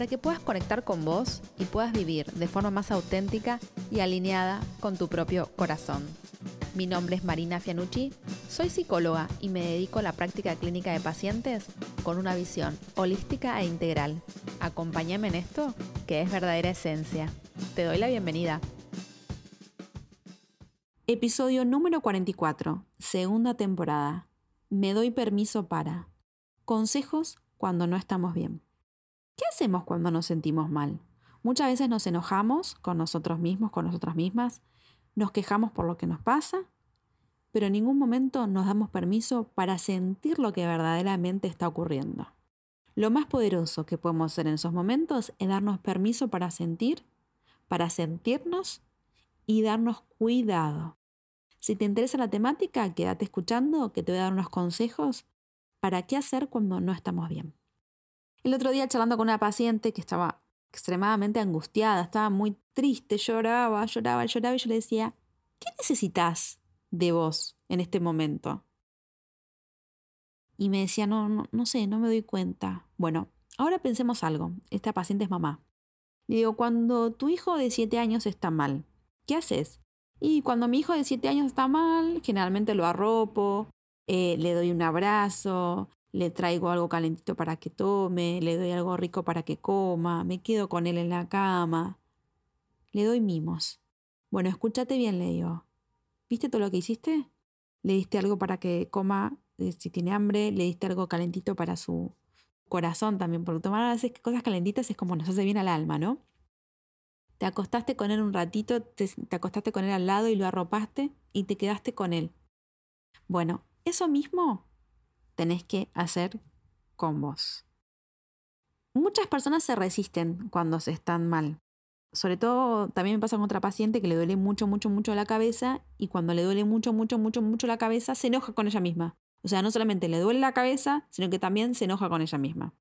para que puedas conectar con vos y puedas vivir de forma más auténtica y alineada con tu propio corazón. Mi nombre es Marina Fianucci, soy psicóloga y me dedico a la práctica clínica de pacientes con una visión holística e integral. Acompáñame en esto, que es verdadera esencia. Te doy la bienvenida. Episodio número 44, segunda temporada. Me doy permiso para. Consejos cuando no estamos bien. ¿Qué hacemos cuando nos sentimos mal? Muchas veces nos enojamos con nosotros mismos, con nosotras mismas, nos quejamos por lo que nos pasa, pero en ningún momento nos damos permiso para sentir lo que verdaderamente está ocurriendo. Lo más poderoso que podemos hacer en esos momentos es darnos permiso para sentir, para sentirnos y darnos cuidado. Si te interesa la temática, quédate escuchando que te voy a dar unos consejos para qué hacer cuando no estamos bien. El otro día charlando con una paciente que estaba extremadamente angustiada, estaba muy triste, lloraba, lloraba, lloraba y yo le decía, ¿qué necesitas de vos en este momento? Y me decía, no, no, no sé, no me doy cuenta. Bueno, ahora pensemos algo. Esta paciente es mamá. Le digo, cuando tu hijo de 7 años está mal, ¿qué haces? Y cuando mi hijo de 7 años está mal, generalmente lo arropo, eh, le doy un abrazo, le traigo algo calentito para que tome, le doy algo rico para que coma, me quedo con él en la cama, le doy mimos. Bueno, escúchate bien, le digo. ¿Viste todo lo que hiciste? Le diste algo para que coma eh, si tiene hambre, le diste algo calentito para su corazón también, porque tomar a veces cosas calentitas es como nos hace bien al alma, ¿no? Te acostaste con él un ratito, te, acostaste con él al lado y lo arropaste y te quedaste con él. Bueno, eso mismo tenés que hacer con vos. Muchas personas se resisten cuando se están mal. Sobre todo, también me pasa con otra paciente que le duele mucho, mucho, mucho la cabeza y cuando le duele mucho, mucho, mucho, mucho la cabeza, se enoja con ella misma. O sea, no solamente le duele la cabeza, sino que también se enoja con ella misma.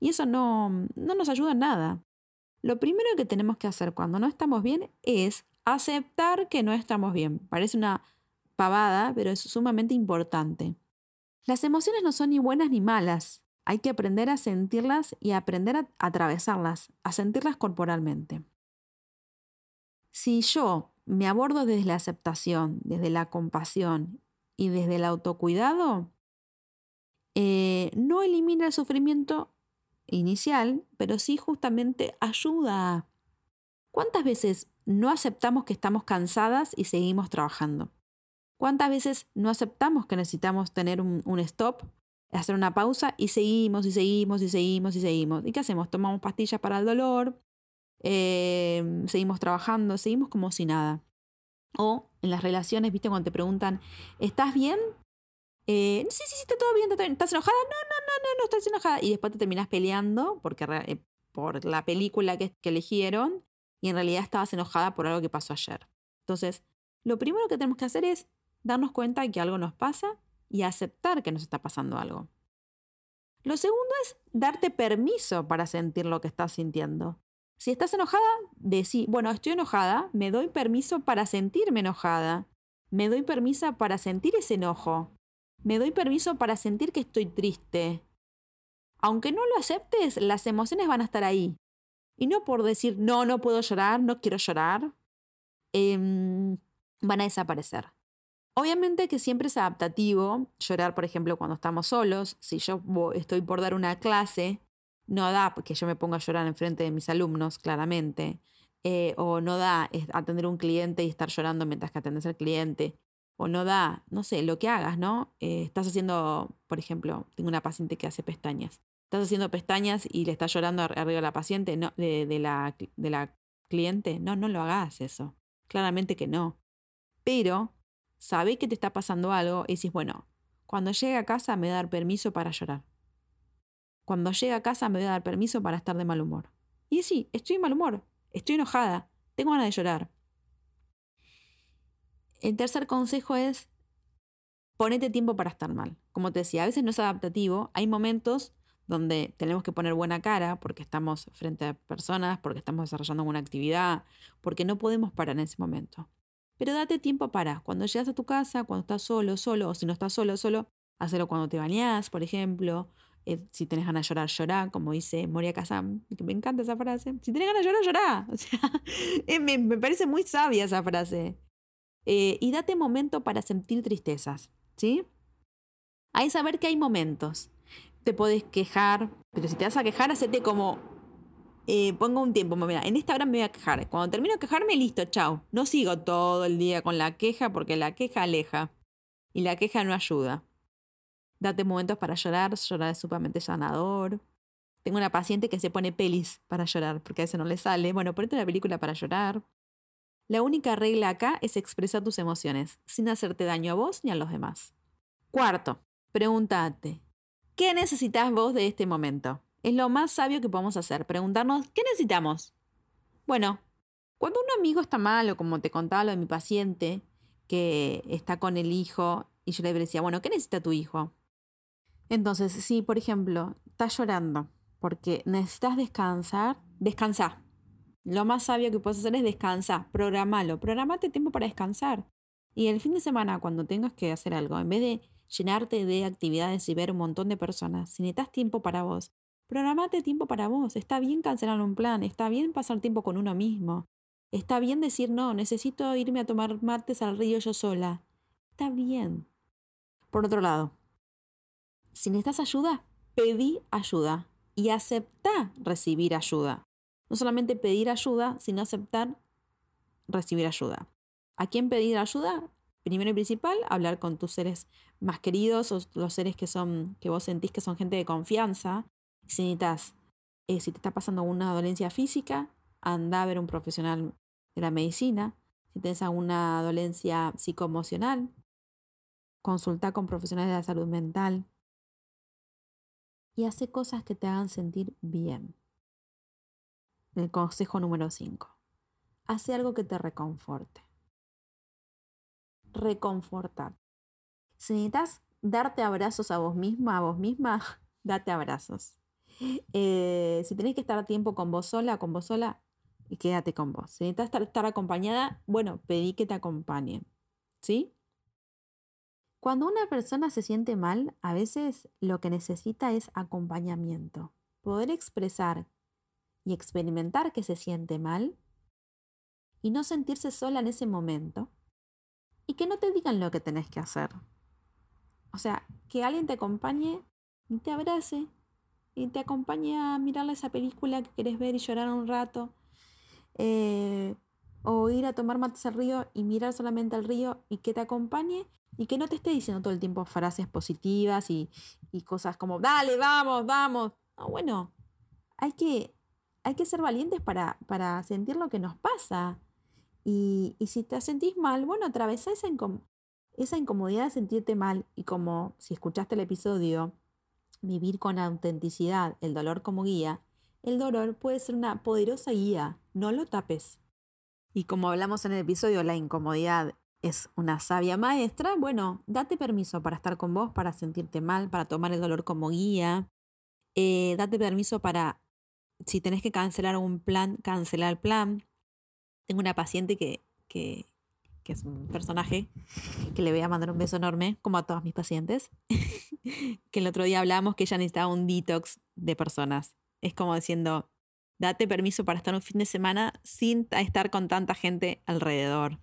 Y eso no, no nos ayuda en nada. Lo primero que tenemos que hacer cuando no estamos bien es aceptar que no estamos bien. Parece una pavada, pero es sumamente importante. Las emociones no son ni buenas ni malas. Hay que aprender a sentirlas y aprender a atravesarlas, a sentirlas corporalmente. Si yo me abordo desde la aceptación, desde la compasión y desde el autocuidado, eh, no elimina el sufrimiento inicial, pero sí justamente ayuda. ¿Cuántas veces no aceptamos que estamos cansadas y seguimos trabajando? ¿Cuántas veces no aceptamos que necesitamos tener un, stop, hacer una pausa y seguimos y seguimos y seguimos y seguimos? ¿Y qué hacemos? Tomamos pastillas para el dolor, eh, seguimos trabajando, seguimos como si nada. O en las relaciones, ¿viste? Cuando te preguntan, ¿estás bien? Eh, sí, sí, sí, está todo bien, ¿estás enojada? No, no, no, no, no estás enojada. Y después te terminas peleando porque, eh, por la película que, que eligieron y en realidad estabas enojada por algo que pasó ayer. Entonces, lo primero que tenemos que hacer es darnos cuenta de que algo nos pasa y aceptar que nos está pasando algo. Lo segundo es darte permiso para sentir lo que estás sintiendo. Si estás enojada, decí, bueno, estoy enojada, me doy permiso para sentirme enojada. Me doy permiso para sentir ese enojo. Me doy permiso para sentir que estoy triste. Aunque no lo aceptes, las emociones van a estar ahí. Y no por decir, no, no puedo llorar, no quiero llorar, em, van a desaparecer. Obviamente que siempre es adaptativo llorar, por ejemplo, cuando estamos solos. Si yo estoy por dar una clase, no da que yo me ponga a llorar en frente de mis alumnos, claramente. Eh, o no da atender a un cliente y estar llorando mientras que atendes al cliente o no da, no sé, lo que hagas, ¿no? Eh, estás haciendo, por ejemplo, tengo una paciente que hace pestañas. Estás haciendo pestañas y le estás llorando arriba de la paciente, no, de la cliente. No, no lo hagas eso. Claramente que no. Pero sabés que te está pasando algo y decís, bueno, cuando llegue a casa me voy a dar permiso para llorar. Cuando llegue a casa me voy a dar permiso para estar de mal humor. Y sí, estoy de mal humor, estoy enojada, tengo ganas de llorar. El tercer consejo es ponete tiempo para estar mal. Como te decía, a veces no es adaptativo. Hay momentos donde tenemos que poner buena cara porque estamos frente a personas, porque estamos desarrollando una actividad, porque no podemos parar en ese momento. Pero date tiempo para, cuando llegas a tu casa, cuando estás solo, solo, o si no estás solo, solo, hacerlo cuando te bañás, por ejemplo. Eh, si tenés ganas de llorar, llorá, como dice Moria Kazam, que me encanta esa frase. Si tenés ganas de llorar, llorá. O sea, eh, me, me, parece muy sabia esa frase. Eh, y date momento para sentir tristezas. ¿sí? Hay saber que hay momentos. Te puedes quejar, pero si te vas a quejar, hacete como, eh, pongo un tiempo, mira, en esta hora me voy a quejar. Cuando termino de quejarme, listo, chao. No sigo todo el día con la queja porque la queja aleja y la queja no ayuda. Date momentos para llorar, llorar es sumamente sanador. Tengo una paciente que se pone pelis para llorar porque a veces no le sale. Bueno, ponete una película para llorar. La única regla acá es expresar tus emociones, sin hacerte daño a vos ni a los demás. Cuarto, pregúntate, ¿qué necesitas vos de este momento? Es lo más sabio que podemos hacer, preguntarnos, ¿qué necesitamos? Bueno, cuando un amigo está mal, o como te contaba lo de mi paciente, que está con el hijo, y yo le decía, bueno, ¿qué necesita tu hijo? Entonces, si por ejemplo, estás llorando porque necesitas descansar, descansa. Lo más sabio que puedes hacer es descansar, programalo, programate tiempo para descansar. Y el fin de semana, cuando tengas que hacer algo, en vez de llenarte de actividades y ver un montón de personas, si necesitas tiempo para vos, programate tiempo para vos. Está bien cancelar un plan, está bien pasar tiempo con uno mismo. Está bien decir, no, necesito irme a tomar martes al río yo sola. Está bien. Por otro lado, si necesitas ayuda, pedí ayuda y acepta recibir ayuda. No solamente pedir ayuda, sino aceptar recibir ayuda. ¿A quién pedir ayuda? Primero y principal, hablar con tus seres más queridos o los seres que son que vos sentís que son gente de confianza. Si necesitas, eh, si te está pasando una dolencia física, anda a ver un profesional de la medicina. Si tienes alguna dolencia psicoemocional, consulta con profesionales de la salud mental y hace cosas que te hagan sentir bien. El consejo número 5. Hace algo que te reconforte. Reconfortar. Si necesitas darte abrazos a vos misma, a vos misma, date abrazos. Eh, si tenés que estar a tiempo con vos sola, con vos sola, quédate con vos. Si necesitas estar, estar acompañada, bueno, pedí que te acompañen. ¿Sí? Cuando una persona se siente mal, a veces lo que necesita es acompañamiento. Poder expresar y experimentar que se siente mal y no sentirse sola en ese momento y que no te digan lo que tenés que hacer. O sea, que alguien te acompañe y te abrace y te acompañe a mirar esa película que querés ver y llorar un rato. Eh, o ir a tomar mates al río y mirar solamente al río y que te acompañe y que no te esté diciendo todo el tiempo frases positivas y, y cosas como, dale, vamos, vamos. No, bueno, hay que hay que ser valientes para, para sentir lo que nos pasa. Y, y si te sentís mal, bueno, atravesá esa, esa incomodidad de sentirte mal y como si escuchaste el episodio, vivir con autenticidad, el dolor como guía, el dolor puede ser una poderosa guía, no lo tapes. Y como hablamos en el episodio, la incomodidad es una sabia maestra, bueno, date permiso para estar con vos, para sentirte mal, para tomar el dolor como guía, eh, date permiso para si tenés que cancelar un plan, cancelar el plan. Tengo una paciente que, que, que es un personaje que le voy a mandar un beso enorme, como a todas mis pacientes, que el otro día hablamos que ella necesitaba un detox de personas. Es como diciendo, date permiso para estar un fin de semana sin estar con tanta gente alrededor.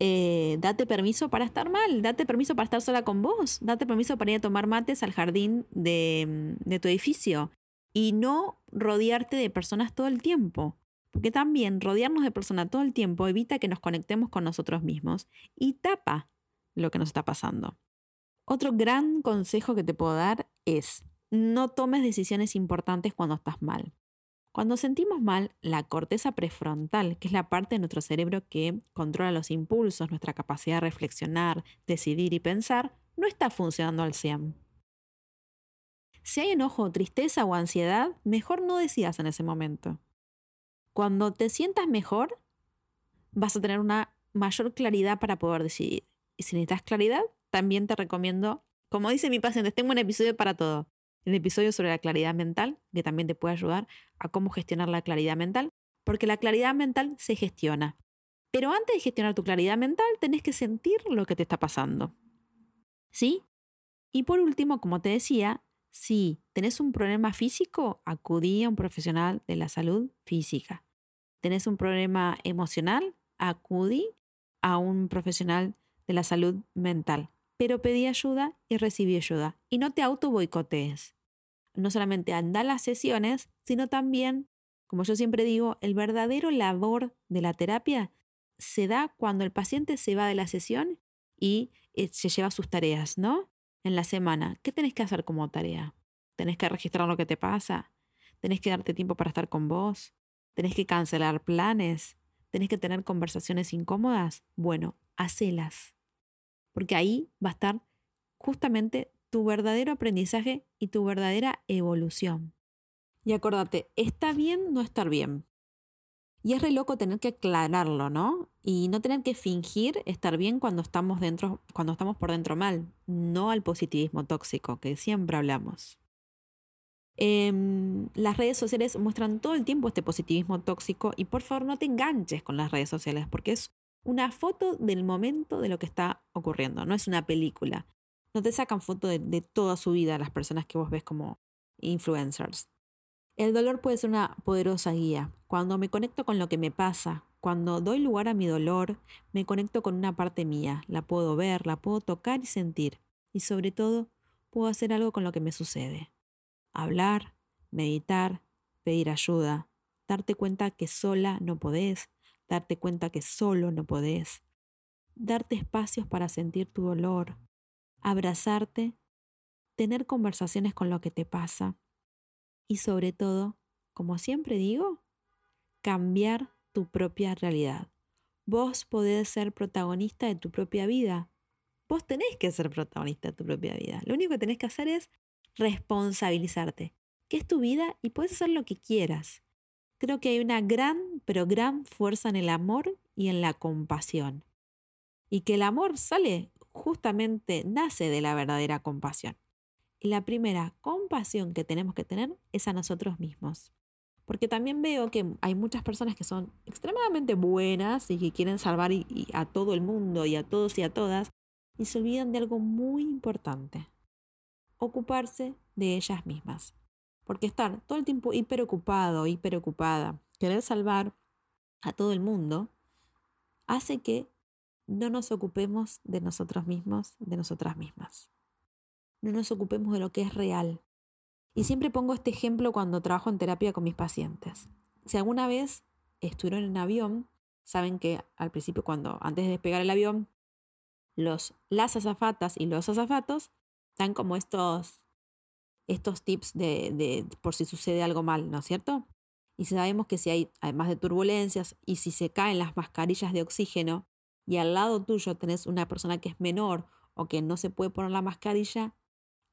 Eh, date permiso para estar mal, date permiso para estar sola con vos, date permiso para ir a tomar mates al jardín de, de tu edificio y no rodearte de personas todo el tiempo. Porque también rodearnos de personas todo el tiempo evita que nos conectemos con nosotros mismos y tapa lo que nos está pasando. Otro gran consejo que te puedo dar es no tomes decisiones importantes cuando estás mal. Cuando sentimos mal, la corteza prefrontal, que es la parte de nuestro cerebro que controla los impulsos, nuestra capacidad de reflexionar, decidir y pensar, no está funcionando al 100. Si hay enojo, tristeza o ansiedad, mejor no decidas en ese momento. Cuando te sientas mejor, vas a tener una mayor claridad para poder decidir. Y si necesitas claridad, también te recomiendo, como dice mi paciente, tengo un episodio para todo. El episodio sobre la claridad mental, que también te puede ayudar a cómo gestionar la claridad mental, porque la claridad mental se gestiona. Pero antes de gestionar tu claridad mental, tenés que sentir lo que te está pasando. ¿Sí? Y por último, como te decía, si tenés un problema físico, acudí a un profesional de la salud física. ¿Tenés un problema emocional? Acudí a un profesional de la salud mental. Pero pedí ayuda y recibí ayuda. Y no te auto boicotees. No solamente anda las sesiones, sino también, como yo siempre digo, el verdadero labor de la terapia se da cuando el paciente se va de la sesión y eh, se lleva sus tareas, ¿no? En la semana. ¿Qué tenés que hacer como tarea? ¿Tenés que registrar lo que te pasa? ¿Tenés que darte tiempo para estar con vos? ¿Tenés que cancelar planes? ¿Tenés que tener conversaciones incómodas? Bueno, hacelas. Porque ahí va a estar justamente tu verdadero aprendizaje y tu verdadera evolución. Y acuérdate, está bien no estar bien. Y es re loco tener que aclararlo, ¿no? Y no tener que fingir estar bien cuando estamos dentro, cuando estamos por dentro mal, no al positivismo tóxico que siempre hablamos. Em, las redes sociales muestran todo el tiempo este positivismo tóxico y por favor no te enganches con las redes sociales porque es una foto del momento de lo que está ocurriendo, no es una película. No te sacan foto de, de toda su vida las personas que vos ves como influencers. El dolor puede ser una poderosa guía. Cuando me conecto con lo que me pasa, cuando doy lugar a mi dolor, me conecto con una parte mía. La puedo ver, la puedo tocar y sentir. Y sobre todo, puedo hacer algo con lo que me sucede hablar, meditar, pedir ayuda, darte cuenta que sola no podés, darte cuenta que solo no podés, darte espacios para sentir tu dolor, abrazarte, tener conversaciones con lo que te pasa y sobre todo, como siempre digo, cambiar tu propia realidad. Vos podés ser protagonista de tu propia vida. Vos tenés que ser protagonista de tu propia vida. Lo único que tenés que hacer es responsabilizarte, que es tu vida y puedes hacer lo que quieras. Creo que hay una gran, pero gran fuerza en el amor y en la compasión. Y que el amor sale justamente, nace de la verdadera compasión. Y la primera compasión que tenemos que tener es a nosotros mismos. Porque también veo que hay muchas personas que son extremadamente buenas y que quieren salvar a todo el mundo y a todos y a todas y se olvidan de algo muy importante ocuparse de ellas mismas. Porque estar todo el tiempo hiperocupado, hiperocupada, querer salvar a todo el mundo, hace que no nos ocupemos de nosotros mismos, de nosotras mismas. No nos ocupemos de lo que es real. Y siempre pongo este ejemplo cuando trabajo en terapia con mis pacientes. Si alguna vez estuvieron en avión, saben que al principio, cuando antes de despegar el avión, los, las azafatas y los azafatos están como estos, estos tips de, de, por si sucede algo mal, ¿no es cierto? Y sabemos que si hay, además de turbulencias, y si se caen las mascarillas de oxígeno y al lado tuyo tenés una persona que es menor o que no se puede poner la mascarilla,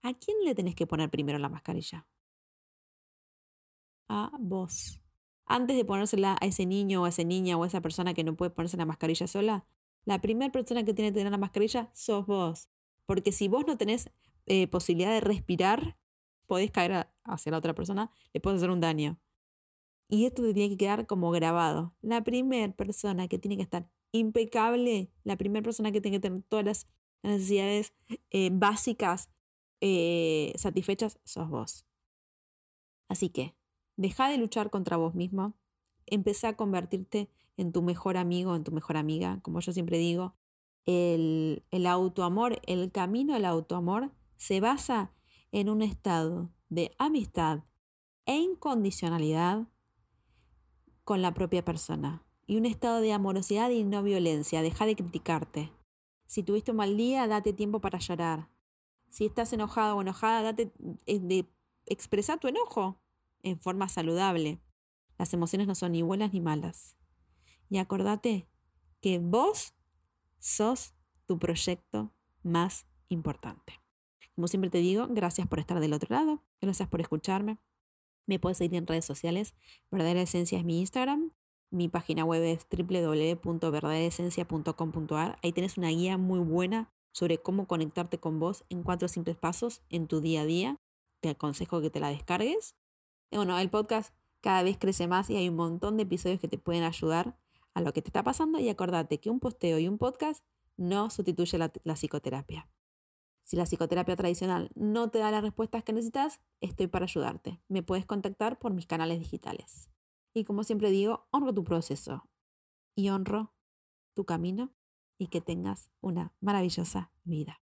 ¿a quién le tenés que poner primero la mascarilla? A vos. Antes de ponérsela a ese niño o a esa niña o a esa persona que no puede ponerse la mascarilla sola, la primera persona que tiene que tener la mascarilla sos vos. Porque si vos no tenés eh, posibilidad de respirar, podés caer hacia la otra persona, le puedes hacer un daño. Y esto te tiene que quedar como grabado. La primera persona que tiene que estar impecable, la primera persona que tiene que tener todas las necesidades eh, básicas eh, satisfechas, sos vos. Así que, deja de luchar contra vos mismo, empezá a convertirte en tu mejor amigo, en tu mejor amiga, como yo siempre digo. El, el autoamor, el camino al autoamor se basa en un estado de amistad e incondicionalidad con la propia persona y un estado de amorosidad y no violencia. Deja de criticarte. Si tuviste un mal día, date tiempo para llorar. Si estás enojado o enojada, date eh, de expresar tu enojo en forma saludable. Las emociones no son ni buenas ni malas. Y acordate que vos sos tu proyecto más importante. Como siempre te digo, gracias por estar del otro lado, gracias por escucharme. Me puedes seguir en redes sociales. Verdadera Esencia es mi Instagram. Mi página web es www.verdaderaesencia.com.ar. Ahí tienes una guía muy buena sobre cómo conectarte con vos en cuatro simples pasos en tu día a día. Te aconsejo que te la descargues. Bueno, el podcast cada vez crece más y hay un montón de episodios que te pueden ayudar a lo que te está pasando y acordate que un posteo y un podcast no sustituye la psicoterapia. Si la psicoterapia tradicional no te da las respuestas que necesitas, estoy para ayudarte. Me puedes contactar por mis canales digitales. Y como siempre digo, honro tu proceso y honro tu camino y que tengas una maravillosa vida.